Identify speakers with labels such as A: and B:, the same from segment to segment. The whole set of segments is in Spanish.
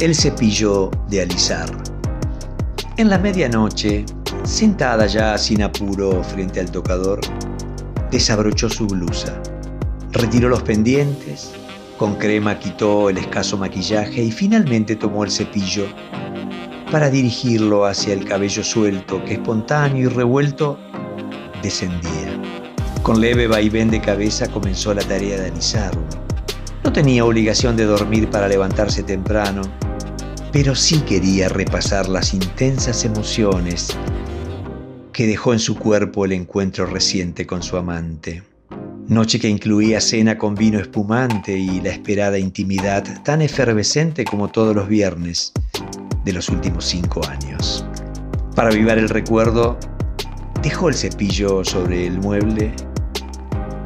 A: El cepillo de alisar. En la medianoche, sentada ya sin apuro frente al tocador, desabrochó su blusa, retiró los pendientes, con crema quitó el escaso maquillaje y finalmente tomó el cepillo para dirigirlo hacia el cabello suelto que espontáneo y revuelto descendía. Con leve vaivén de cabeza comenzó la tarea de alisarlo. No tenía obligación de dormir para levantarse temprano, pero sí quería repasar las intensas emociones que dejó en su cuerpo el encuentro reciente con su amante. Noche que incluía cena con vino espumante y la esperada intimidad tan efervescente como todos los viernes de los últimos cinco años. Para avivar el recuerdo, dejó el cepillo sobre el mueble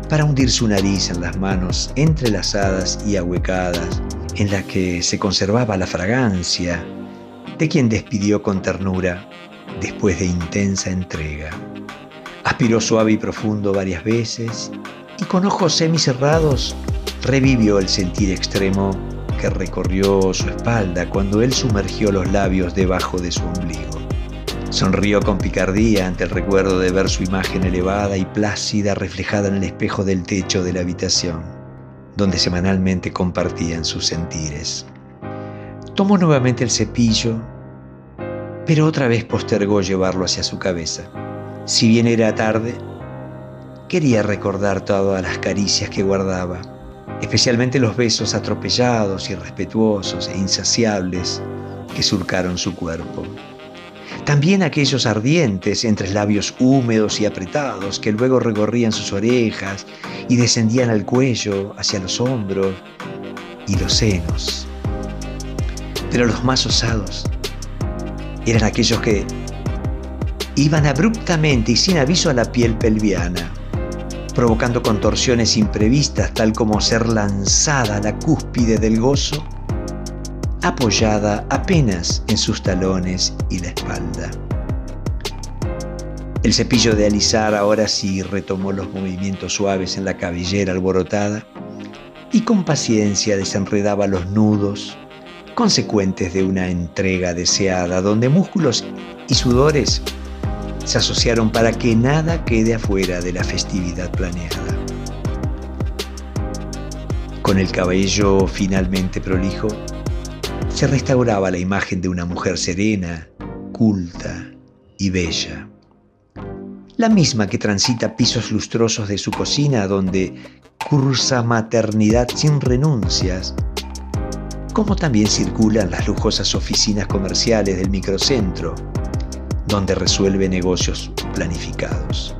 A: para hundir su nariz en las manos entrelazadas y ahuecadas en la que se conservaba la fragancia de quien despidió con ternura después de intensa entrega. Aspiró suave y profundo varias veces y con ojos semicerrados revivió el sentir extremo que recorrió su espalda cuando él sumergió los labios debajo de su ombligo. Sonrió con picardía ante el recuerdo de ver su imagen elevada y plácida reflejada en el espejo del techo de la habitación donde semanalmente compartían sus sentires. Tomó nuevamente el cepillo, pero otra vez postergó llevarlo hacia su cabeza. Si bien era tarde, quería recordar todas las caricias que guardaba, especialmente los besos atropellados, irrespetuosos e insaciables que surcaron su cuerpo. También aquellos ardientes entre labios húmedos y apretados que luego recorrían sus orejas y descendían al cuello, hacia los hombros y los senos. Pero los más osados eran aquellos que iban abruptamente y sin aviso a la piel pelviana, provocando contorsiones imprevistas tal como ser lanzada a la cúspide del gozo apoyada apenas en sus talones y la espalda. El cepillo de alisar ahora sí retomó los movimientos suaves en la cabellera alborotada y con paciencia desenredaba los nudos consecuentes de una entrega deseada, donde músculos y sudores se asociaron para que nada quede afuera de la festividad planeada. Con el cabello finalmente prolijo, se restauraba la imagen de una mujer serena, culta y bella. La misma que transita pisos lustrosos de su cocina donde cursa maternidad sin renuncias, como también circulan las lujosas oficinas comerciales del microcentro, donde resuelve negocios planificados.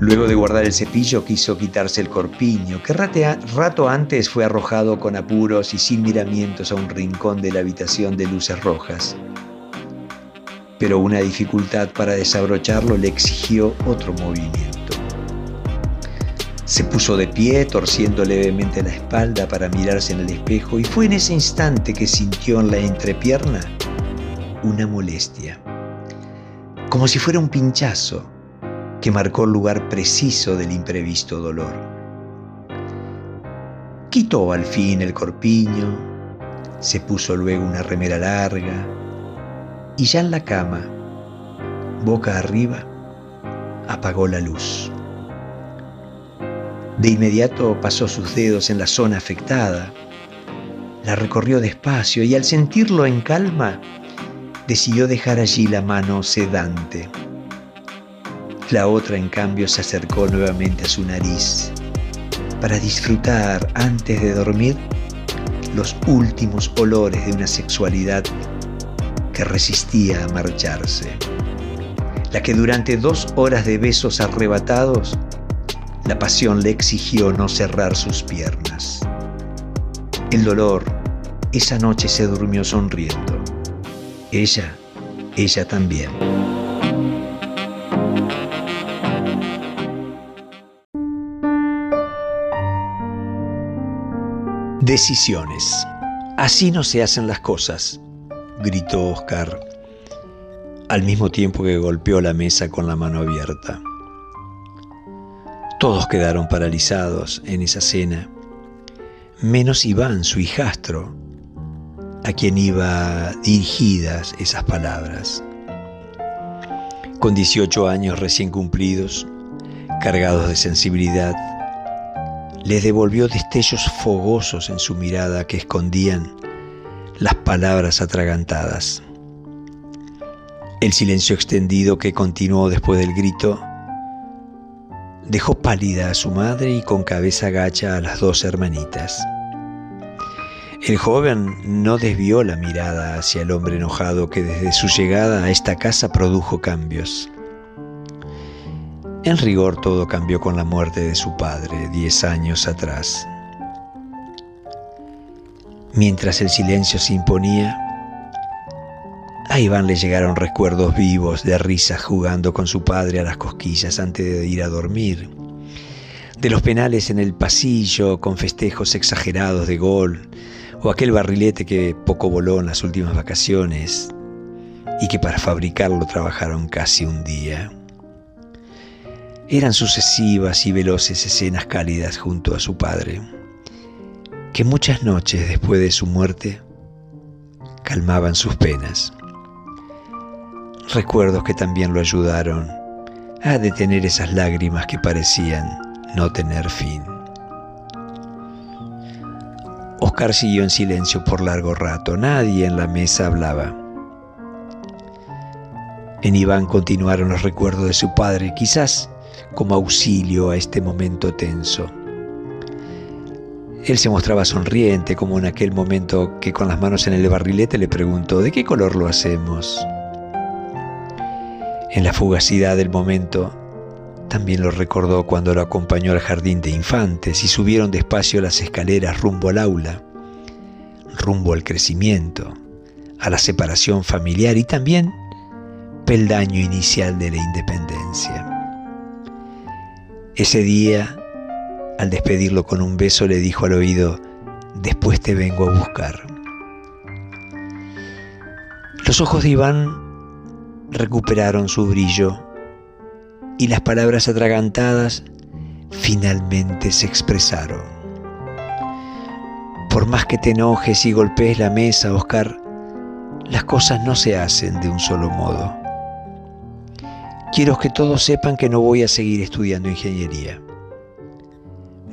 A: Luego de guardar el cepillo quiso quitarse el corpiño, que rato antes fue arrojado con apuros y sin miramientos a un rincón de la habitación de luces rojas. Pero una dificultad para desabrocharlo le exigió otro movimiento. Se puso de pie, torciendo levemente la espalda para mirarse en el espejo, y fue en ese instante que sintió en la entrepierna una molestia, como si fuera un pinchazo que marcó el lugar preciso del imprevisto dolor. Quitó al fin el corpiño, se puso luego una remera larga y ya en la cama, boca arriba, apagó la luz. De inmediato pasó sus dedos en la zona afectada, la recorrió despacio y al sentirlo en calma, decidió dejar allí la mano sedante. La otra, en cambio, se acercó nuevamente a su nariz para disfrutar antes de dormir los últimos olores de una sexualidad que resistía a marcharse. La que durante dos horas de besos arrebatados, la pasión le exigió no cerrar sus piernas. El dolor, esa noche se durmió sonriendo. Ella, ella también. Decisiones. Así no se hacen las cosas, gritó Oscar, al mismo tiempo que golpeó la mesa con la mano abierta. Todos quedaron paralizados en esa cena, menos Iván, su hijastro, a quien iba dirigidas esas palabras. Con 18 años recién cumplidos, cargados de sensibilidad, les devolvió destellos fogosos en su mirada que escondían las palabras atragantadas. El silencio extendido que continuó después del grito dejó pálida a su madre y con cabeza gacha a las dos hermanitas. El joven no desvió la mirada hacia el hombre enojado que desde su llegada a esta casa produjo cambios. En rigor todo cambió con la muerte de su padre diez años atrás. Mientras el silencio se imponía, a Iván le llegaron recuerdos vivos de risas jugando con su padre a las cosquillas antes de ir a dormir, de los penales en el pasillo con festejos exagerados de gol, o aquel barrilete que poco voló en las últimas vacaciones y que para fabricarlo trabajaron casi un día. Eran sucesivas y veloces escenas cálidas junto a su padre, que muchas noches después de su muerte calmaban sus penas. Recuerdos que también lo ayudaron a detener esas lágrimas que parecían no tener fin. Oscar siguió en silencio por largo rato. Nadie en la mesa hablaba. En Iván continuaron los recuerdos de su padre, quizás como auxilio a este momento tenso. Él se mostraba sonriente, como en aquel momento que con las manos en el barrilete le preguntó, ¿de qué color lo hacemos? En la fugacidad del momento, también lo recordó cuando lo acompañó al jardín de infantes y subieron despacio las escaleras rumbo al aula, rumbo al crecimiento, a la separación familiar y también peldaño inicial de la independencia. Ese día, al despedirlo con un beso, le dijo al oído, después te vengo a buscar. Los ojos de Iván recuperaron su brillo y las palabras atragantadas finalmente se expresaron. Por más que te enojes y golpees la mesa, Oscar, las cosas no se hacen de un solo modo. Quiero que todos sepan que no voy a seguir estudiando ingeniería.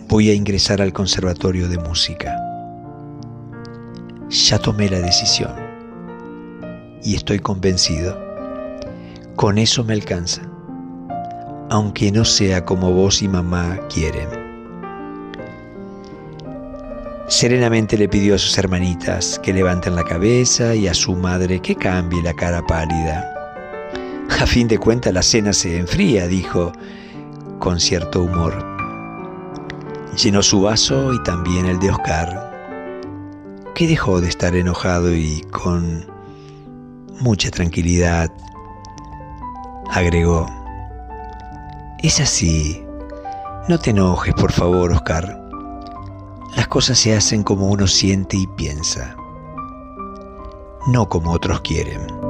A: Voy a ingresar al Conservatorio de Música. Ya tomé la decisión y estoy convencido. Con eso me alcanza aunque no sea como vos y mamá quieren. Serenamente le pidió a sus hermanitas que levanten la cabeza y a su madre que cambie la cara pálida. A fin de cuentas la cena se enfría, dijo con cierto humor. Llenó su vaso y también el de Oscar, que dejó de estar enojado y con mucha tranquilidad agregó, es así. No te enojes, por favor, Oscar. Las cosas se hacen como uno siente y piensa, no como otros quieren.